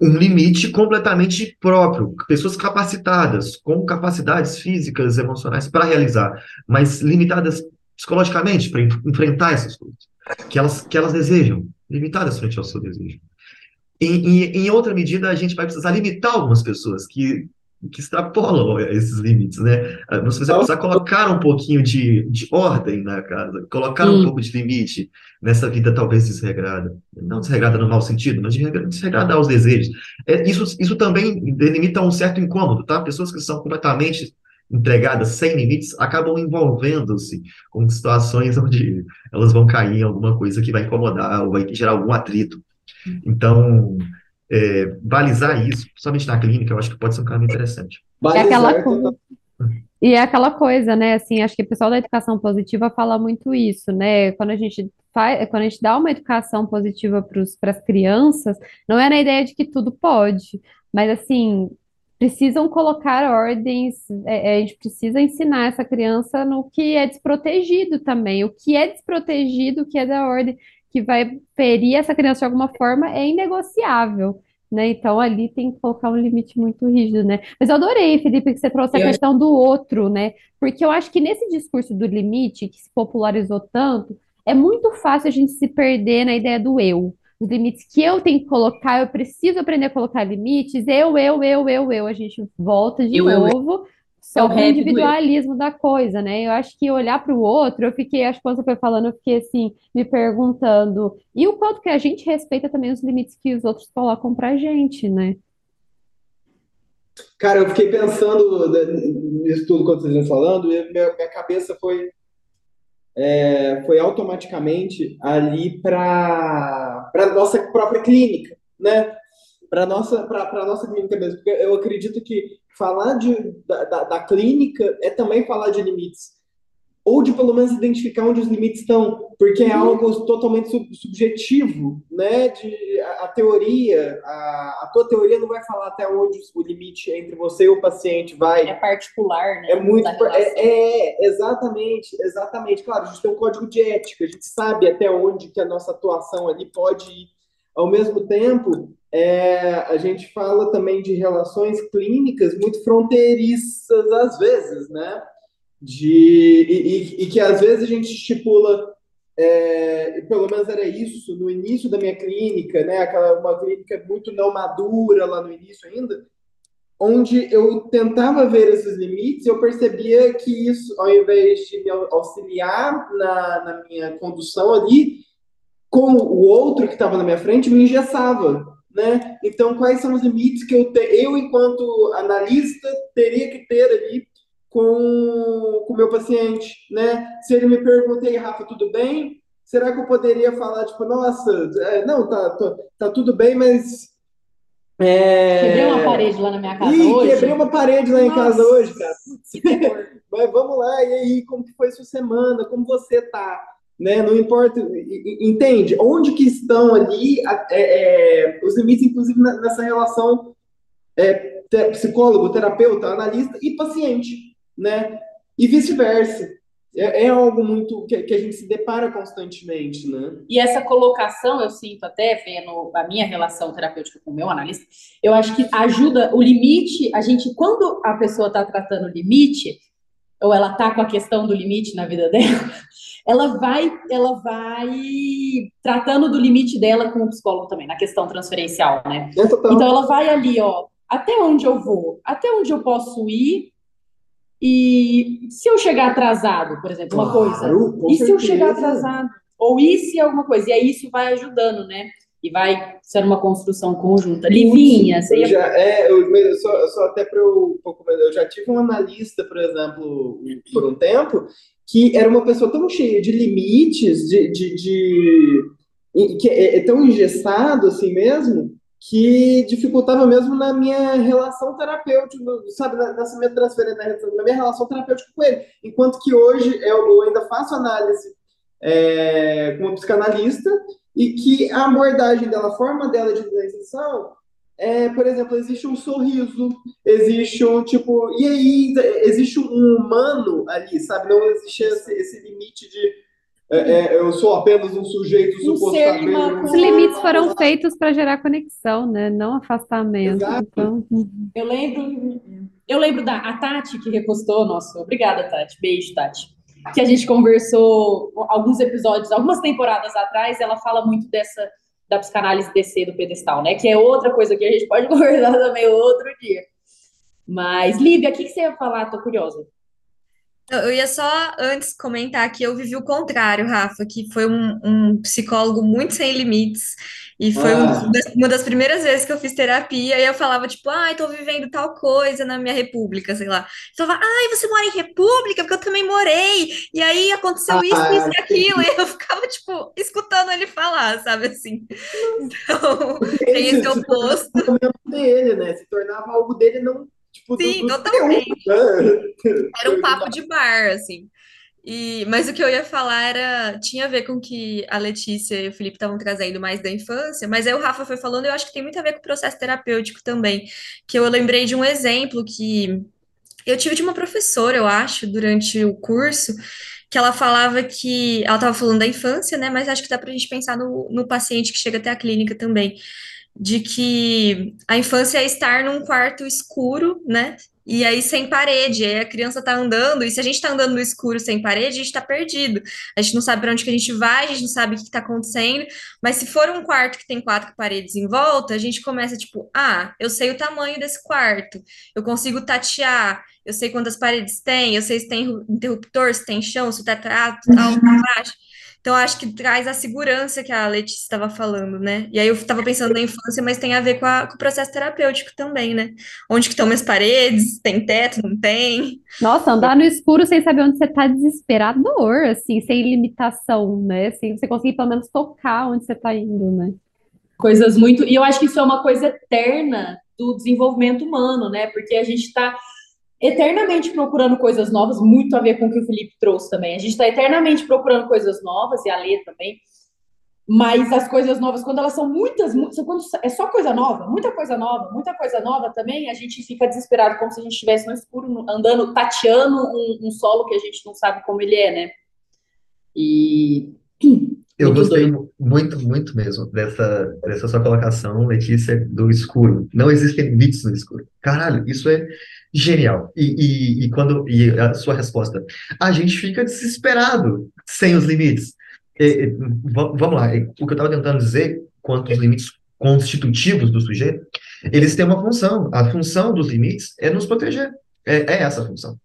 Um limite completamente próprio, pessoas capacitadas, com capacidades físicas, emocionais para realizar, mas limitadas psicologicamente para enfrentar essas coisas, que elas, que elas desejam, limitadas frente ao seu desejo. Em, em, em outra medida, a gente vai precisar limitar algumas pessoas que que extrapolam esses limites, né? Você vai precisar colocar um pouquinho de, de ordem na casa, colocar um pouco de limite nessa vida talvez desregrada. Não desregrada no mau sentido, mas desregrada aos desejos. É, isso, isso também delimita um certo incômodo, tá? Pessoas que são completamente entregadas sem limites acabam envolvendo-se com situações [LAUGHS] onde elas vão cair em alguma coisa que vai incomodar ou vai gerar algum atrito. Então, é, balizar isso, principalmente na clínica, eu acho que pode ser um caminho interessante. É aquela coisa. E é aquela coisa, né? Assim, acho que o pessoal da educação positiva fala muito isso, né? Quando a gente faz, quando a gente dá uma educação positiva para as crianças, não é na ideia de que tudo pode, mas assim, precisam colocar ordens, é, é a gente precisa ensinar essa criança no que é desprotegido também. O que é desprotegido, o que é da ordem que vai ferir essa criança de alguma forma é inegociável. Né? Então ali tem que colocar um limite muito rígido, né? Mas eu adorei, Felipe, que você trouxe a eu... questão do outro, né? Porque eu acho que nesse discurso do limite, que se popularizou tanto, é muito fácil a gente se perder na ideia do eu. Os limites que eu tenho que colocar, eu preciso aprender a colocar limites, eu, eu, eu, eu, eu. A gente volta de eu, novo eu, é o individualismo da coisa, né? Eu acho que olhar para o outro, eu fiquei, acho que quando você foi falando, eu fiquei assim, me perguntando, e o quanto que a gente respeita também os limites que os outros colocam pra gente, né? Cara, eu fiquei pensando nisso tudo quando vocês estão falando, e minha, minha cabeça foi, é, foi automaticamente ali para a nossa própria clínica, né? Para a nossa, nossa clínica mesmo, porque eu acredito que falar de, da, da, da, clínica é também falar de limites. Ou de pelo menos identificar onde os limites estão, porque é algo totalmente sub, subjetivo, né? De, a, a teoria, a, a, tua teoria não vai falar até onde o limite entre você e o paciente vai. É particular, né? É muito. É, é, exatamente, exatamente. Claro, a gente tem um código de ética, a gente sabe até onde que a nossa atuação ali pode ir. Ao mesmo tempo, é, a gente fala também de relações clínicas muito fronteiriças às vezes, né? De, e, e, e que às vezes a gente estipula, é, pelo menos era isso no início da minha clínica, né? Aquela uma clínica muito não madura lá no início ainda, onde eu tentava ver esses limites, eu percebia que isso, ao invés de me auxiliar na, na minha condução ali, como o outro que estava na minha frente me engessava, né? Então, quais são os limites que eu, te, eu enquanto analista, teria que ter ali com o meu paciente, né? Se ele me pergunta, Rafa, tudo bem? Será que eu poderia falar, tipo, nossa, é, não, tá, tá, tá, tudo bem, mas... É... Quebrei uma parede lá na minha casa Ih, hoje. quebrei uma parede lá nossa, em casa hoje, cara. [LAUGHS] mas vamos lá, e aí, como que foi sua semana? Como você tá? Né? Não importa, entende? Onde que estão ali é, é, os limites, inclusive nessa relação é, psicólogo, terapeuta, analista e paciente, né? E vice-versa. é, é algo muito que, que, a gente se depara constantemente, né? E essa colocação, eu sinto até vendo a minha relação terapêutica com o meu analista, eu acho que ajuda o limite, a gente, quando a pessoa está tratando o limite, ou ela está com a questão do limite na vida dela, [LAUGHS] ela vai, ela vai tratando do limite dela com o psicólogo também, na questão transferencial, né? É então ela vai ali, ó, até onde eu vou, até onde eu posso ir e se eu chegar atrasado, por exemplo, uma coisa. E se eu chegar atrasado? Ou e se alguma coisa? E aí isso vai ajudando, né? E vai ser uma construção conjunta. Livinha, você ia... já, é, eu, eu só, só até para um pouco mais. Eu já tive um analista, por exemplo, por um tempo, que era uma pessoa tão cheia de limites, de, de, de que é, é tão engessado assim mesmo, que dificultava mesmo na minha relação terapêutica, sabe, nessa minha transferência, na minha relação terapêutica com ele. Enquanto que hoje eu, ainda faço análise é, com uma psicanalista e que a abordagem dela, a forma dela de transição é, por exemplo, existe um sorriso, existe um tipo, e aí existe um humano ali, sabe? Não existe esse, esse limite de é, é, eu sou apenas um sujeito um supostamente. Os limites foram feitos para gerar conexão, né? Não afastamento. Então... Eu lembro, eu lembro da a Tati que repostou nosso. Obrigada, Tati. Beijo, Tati. Que a gente conversou alguns episódios, algumas temporadas atrás. Ela fala muito dessa da psicanálise DC do pedestal, né? Que é outra coisa que a gente pode [LAUGHS] conversar também outro dia. Mas, Lívia, o que, que você ia falar? Tô curiosa. Eu ia só antes comentar que eu vivi o contrário, Rafa, que foi um, um psicólogo muito sem limites. E foi ah. uma, das, uma, das, primeiras vezes que eu fiz terapia, e eu falava, tipo, ai, tô vivendo tal coisa na minha república, sei lá. Eu falava, ai, você mora em república? Porque eu também morei. E aí aconteceu ah, isso, isso e aquilo. [LAUGHS] E eu ficava, tipo, escutando ele falar, sabe assim? Então, tem esse oposto. dele, né? Se tornava algo dele não Tipo, Sim, totalmente. Né? Era um papo de bar, assim. E, mas o que eu ia falar era tinha a ver com que a Letícia e o Felipe estavam trazendo mais da infância, mas aí o Rafa foi falando, eu acho que tem muito a ver com o processo terapêutico também. Que eu lembrei de um exemplo que eu tive de uma professora, eu acho, durante o curso, que ela falava que ela estava falando da infância, né? Mas acho que dá para a gente pensar no, no paciente que chega até a clínica também de que a infância é estar num quarto escuro, né? E aí sem parede, aí a criança tá andando, e se a gente tá andando no escuro sem parede, a gente tá perdido. A gente não sabe para onde que a gente vai, a gente não sabe o que, que tá acontecendo. Mas se for um quarto que tem quatro paredes em volta, a gente começa tipo, ah, eu sei o tamanho desse quarto, eu consigo tatear, eu sei quantas paredes tem, eu sei se tem interruptor, se tem chão, se o teto é alto, alto, baixo. Então, acho que traz a segurança que a Letícia estava falando, né? E aí eu estava pensando na infância, mas tem a ver com, a, com, o processo terapêutico também, né? Onde que estão minhas paredes? Tem teto? Não tem? Nossa, andar no escuro sem saber onde você está desesperador, assim, sem limitação, né? Sem você conseguir pelo menos tocar onde você está indo, né? Coisas muito... E eu acho que isso é uma coisa eterna do desenvolvimento humano, né? Porque a gente está eternamente procurando coisas novas, muito a ver com o que o Felipe trouxe também. A gente está eternamente procurando coisas novas, e a Lê também, mas as coisas novas, quando elas são muitas, quando é só coisa nova, muita coisa nova, muita coisa nova também, a gente fica desesperado, como se a gente estivesse no escuro, andando, tateando um, um solo que a gente não sabe como ele é, né? E. Eu gostei doido. muito, muito mesmo dessa, dessa sua colocação, Letícia, do escuro. Não existem limites no escuro. Caralho, isso é Genial. E, e, e, quando e a sua resposta, a gente fica desesperado sem os limites. E, vamos lá, o que eu estava tentando dizer quanto os limites constitutivos do sujeito, eles têm uma função. A função dos limites é nos proteger. É, é essa a função.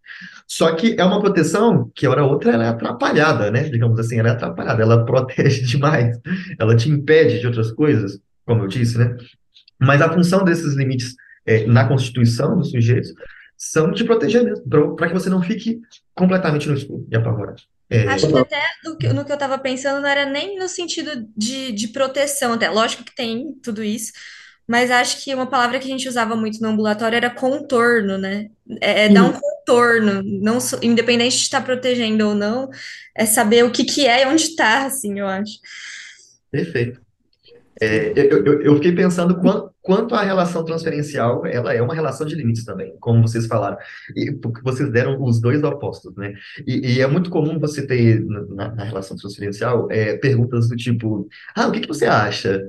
Só que é uma proteção que, hora outra, ela é atrapalhada, né? Digamos assim, ela é atrapalhada, ela protege [LAUGHS] demais, ela te impede de outras coisas, como eu disse, né? Mas a função desses limites é, na constituição dos sujeitos são de proteger mesmo, para que você não fique completamente no escuro e apavorado. É... Acho que até no que, no que eu estava pensando não era nem no sentido de, de proteção, até lógico que tem tudo isso, mas acho que uma palavra que a gente usava muito no ambulatório era contorno, né? É, é dar um contorno, não independente de estar protegendo ou não, é saber o que, que é e onde está, assim, eu acho. Perfeito. É, eu, eu, fiquei pensando quanto, quanto a relação transferencial, ela é uma relação de limites também, como vocês falaram, e, porque vocês deram os dois opostos, né? E, e é muito comum você ter na, na relação transferencial é, perguntas do tipo, ah, o que, que você acha?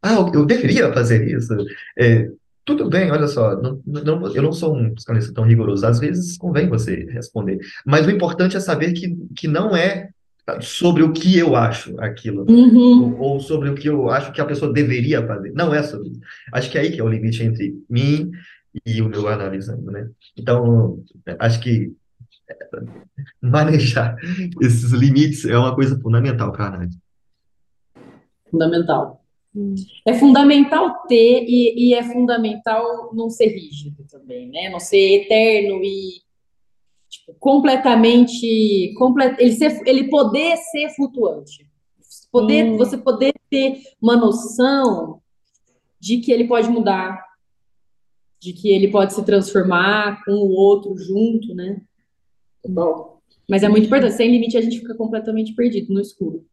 Ah, eu deveria fazer isso? É, tudo bem, olha só, não, não, eu não sou um psicanalista tão rigoroso, às vezes convém você responder, mas o importante é saber que, que não é sobre o que eu acho aquilo, Uhum. ou, ou sobre o que eu acho que a pessoa deveria fazer. Não é sobre isso. Acho que é aí que é o limite entre mim e o meu analisando, né? Então, acho que manejar esses limites é uma coisa fundamental para a análise. Fundamental. Hum. É fundamental ter e, e é fundamental não ser rígido também, né? Não ser eterno e tipo, completamente, comple- ele, ser, ele poder ser flutuante. Poder, Hum. Você poder ter uma noção de que ele pode mudar, de que ele pode se transformar com o outro junto, né? Bom, Mas é muito importante. Sem limite, a gente fica completamente perdido no escuro.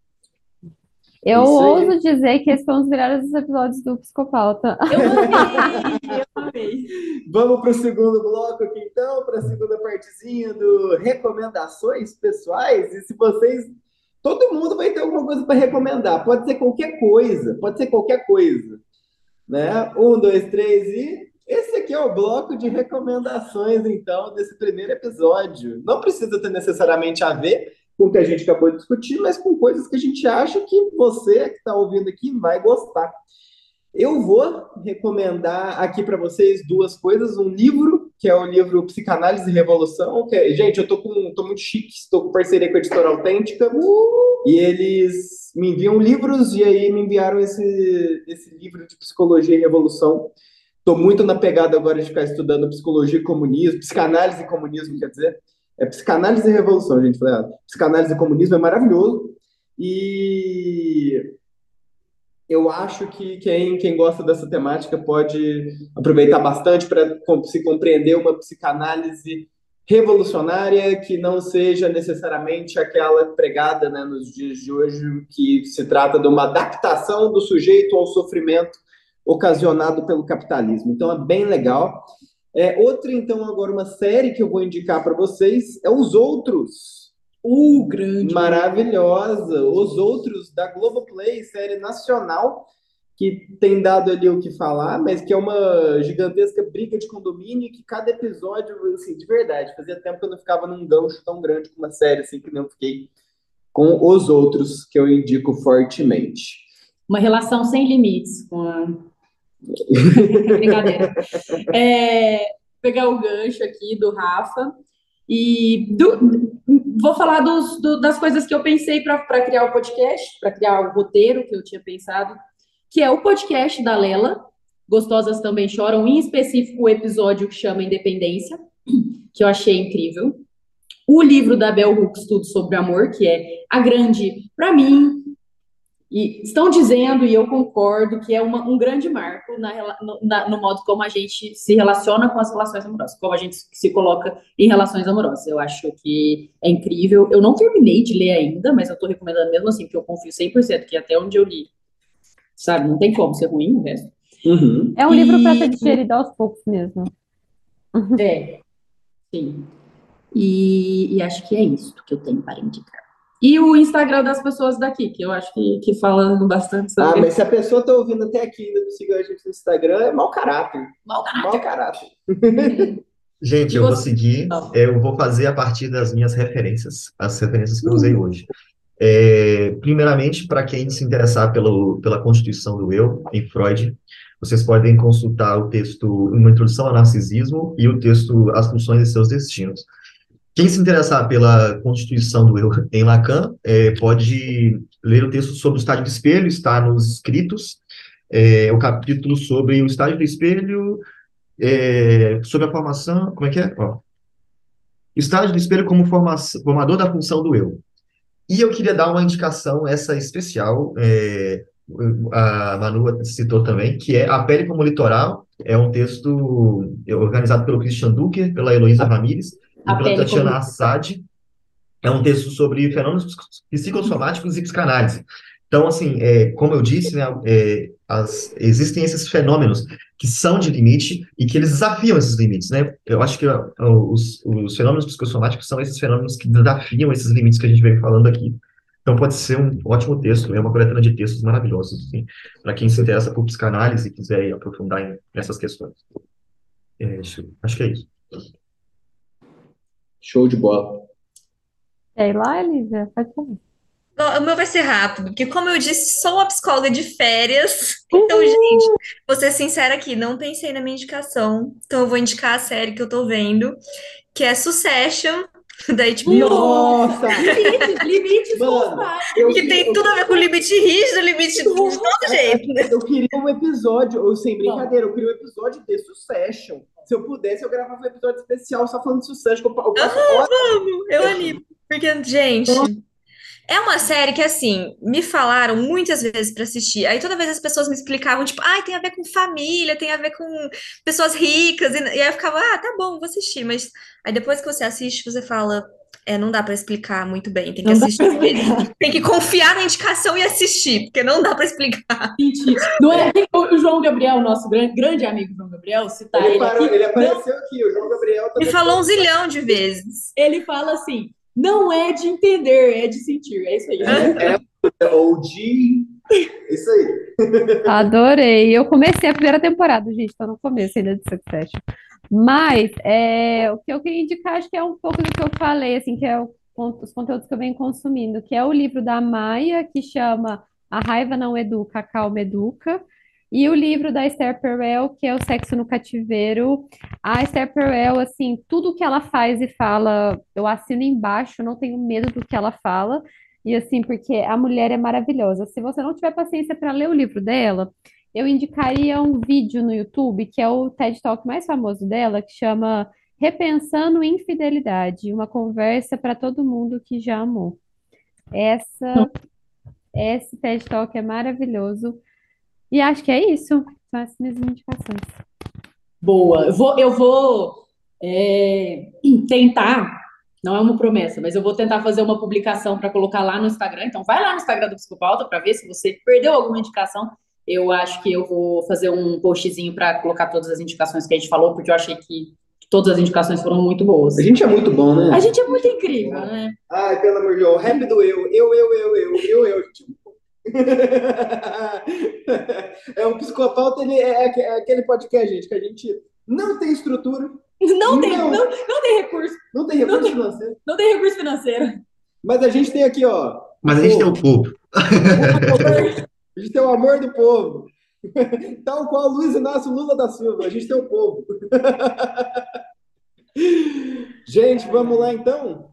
Eu Isso aí. ouso dizer que esses são os melhores episódios do Psicopauta. Eu [LAUGHS] amei, eu amei. Vamos para o segundo bloco aqui, então, para a segunda partezinha do recomendações pessoais. E se vocês. Todo mundo vai ter alguma coisa para recomendar. Pode ser qualquer coisa, pode ser qualquer coisa. Né? Um, dois, três e. Esse aqui é o bloco de recomendações, então, desse primeiro episódio. Não precisa ter necessariamente a ver com o que a gente acabou de discutir, mas com coisas que a gente acha que você que está ouvindo aqui vai gostar. Eu vou recomendar aqui para vocês duas coisas. Um livro, que é o livro Psicanálise e Revolução. Que é- gente, eu tô, com, tô muito chique, estou com parceria com a editora Autêntica. E eles me enviam livros e aí me enviaram esse, esse livro de Psicologia e Revolução. Estou muito na pegada agora de ficar estudando psicologia e comunismo, psicanálise e comunismo, quer dizer. É psicanálise e revolução, gente. Falei, ah, psicanálise e comunismo é maravilhoso. E eu acho que quem, quem gosta dessa temática pode aproveitar bastante para se compreender uma psicanálise revolucionária que não seja necessariamente aquela pregada né, nos dias de hoje, que se trata de uma adaptação do sujeito ao sofrimento ocasionado pelo capitalismo. Então é bem legal. É, outra, então, agora uma série que eu vou indicar para vocês é Os Outros. Uh, grande. Maravilhosa. Os Outros da Globoplay, série nacional, que tem dado ali o que falar, mas que é uma gigantesca briga de condomínio e que cada episódio, assim, de verdade, fazia tempo que eu não ficava num gancho tão grande com uma série, assim, que não fiquei com Os Outros, que eu indico fortemente. Uma relação sem limites com a. Brincadeira. É, pegar o gancho aqui do Rafa e do- vou falar dos- do- das coisas que eu pensei para criar o podcast, para criar o roteiro que eu tinha pensado, que é o podcast da Lela, Gostosas Também Choram, em específico o episódio que chama Independência, que eu achei incrível. O livro da Bell Hooks, Tudo sobre Amor, que é a grande, para mim, e estão dizendo, e eu concordo, que é uma- um grande marco na no, na- no modo como a gente se relaciona com as relações amorosas, como a gente se coloca em relações amorosas. Eu acho que é incrível. Eu não terminei de ler ainda, mas eu estou recomendando mesmo assim, porque eu confio 100% que até onde eu li, sabe, não tem como ser ruim o resto. Uhum. É um livro para E- ser digerido aos poucos mesmo. É, sim. E, e acho que é isso que eu tenho para indicar. E o Instagram das pessoas daqui, que eu acho que, que fala bastante Ah, sobre mas se a pessoa tá ouvindo até aqui ainda não seguiu a gente no Instagram, é mau caráter. mau Mau caráter. caráter. [LAUGHS] Gente, eu vou você? seguir, é, eu vou fazer a partir das minhas referências, as referências que eu usei hoje. É, primeiramente, para quem se interessar pelo, pela constituição do eu, em Freud, vocês podem consultar o texto Uma Introdução ao Narcisismo e o texto As Funções e Seus Destinos. Quem se interessar pela constituição do eu em Lacan, é, pode ler o texto sobre o estágio do espelho, está nos escritos, é, o capítulo sobre o estágio do espelho, é, sobre a formação, como é que é? Ó, estágio do espelho como formação, formador da função do eu. E eu queria dar uma indicação, essa especial, é, a Manu citou também, que é A Pele como Litoral, é um texto organizado pelo Christian Ducker, pela Heloísa Ramírez como Tatiana. Assad. É um texto sobre fenômenos psicossomáticos e psicanálise. Então, assim, é, como eu disse, né, é, as, existem esses fenômenos que são de limite e que eles desafiam esses limites, né? Eu acho que os, os fenômenos psicossomáticos são esses fenômenos que desafiam esses limites que a gente vem falando aqui. Então pode ser um ótimo texto, é uma coletânea de textos maravilhosos, assim, para quem se interessa por psicanálise e quiser aprofundar em, nessas questões. É, acho que é isso. Show de bola. E aí lá, Elisa, pode falar. O meu vai ser rápido, porque como eu disse, sou uma psicóloga de férias. Então, gente, vou ser sincera aqui, não pensei na minha indicação. Então, eu vou indicar a série que eu tô vendo, que é Succession, [LAUGHS] da HBO. Nossa! Limite, limite Mano, eu Que tem eu- tudo a ver com limite rígido, limite de todo jeito, né? Eu queria um episódio, ou sem brincadeira, eu queria um episódio de Succession. Se eu pudesse, eu gravava um episódio especial só falando de Succession. que Eu, eu passo horas Eu animo. Porque, gente, é uma série que, assim, me falaram muitas vezes pra assistir. Aí toda vez as pessoas me explicavam, tipo, ai, tem a ver com família, tem a ver com pessoas ricas. E, e aí eu ficava, ah, tá bom, vou assistir. Mas aí depois que você assiste, você fala, é, não dá pra explicar muito bem, tem que Não assistir. [LAUGHS] Tem que confiar na indicação e assistir, porque não dá pra explicar. Não é o João Gabriel, nosso grande, grande amigo João Gabriel, citar Ele, ele parou- aqui, ele apareceu aqui, o João Gabriel também. falou um zilhão de vezes. ele fala assim: não é de entender, é de sentir. É isso aí. É, é OG. Isso aí. Adorei. Eu comecei a primeira temporada, gente, tô no começo ainda de Succession. Mas é, o que eu queria indicar, acho que é um pouco do que eu falei, assim, que é o os conteúdos que eu venho consumindo, que é o livro da Maia, que chama A Raiva Não Educa, a Calma Educa, e o livro da Esther Perel, que é O Sexo no Cativeiro. A Esther Perel, assim, tudo que ela faz e fala, eu assino embaixo, não tenho medo do que ela fala. E assim, porque a mulher é maravilhosa. Se você não tiver paciência para ler o livro dela, eu indicaria um vídeo no YouTube, que é o TED Talk mais famoso dela, que chama Repensando Infidelidade, uma conversa para todo mundo que já amou. Essa, esse TED Talk é maravilhoso. E acho que é isso. São essas minhas indicações. Boa. Eu vou, eu vou é, tentar, não é uma promessa, mas eu vou tentar fazer uma publicação para colocar lá no Instagram. Então, vai lá no Instagram do Psicopauta para ver se você perdeu alguma indicação. Eu acho que eu vou fazer um postzinho para colocar todas as indicações que a gente falou, porque eu achei que todas as indicações foram muito boas. A gente é muito bom, né? A gente é muito incrível, né? Ai, pelo amor de Deus, o rap do eu, eu, eu, eu, eu, eu, eu. gente. [LAUGHS] É um psicopauta, ele é, aque- é aquele podcast, gente, que a gente não tem estrutura, Não tem, Não. não, não tem recurso, não tem recurso Não tem. financeiro, não tem recurso financeiro. mas a gente tem aqui, ó, Mas a gente tem o povo. [LAUGHS] a gente tem o amor do povo. [LAUGHS] Tal qual Luiz Inácio Lula da Silva, a gente tem o povo. [LAUGHS] Gente, vamos lá então?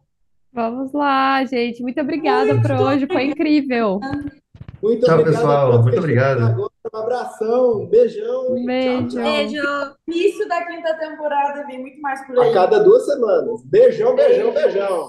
Vamos lá, gente. Muito obrigada por hoje. Foi incrível. Muito Tchau, obrigado pessoal. a Muito obrigado. agora. Um abração, um beijão Um e beijo. tchau, tchau. Beijo! Início da quinta temporada vem muito mais por A aí. cada duas semanas. Beijão, beijão, beijão.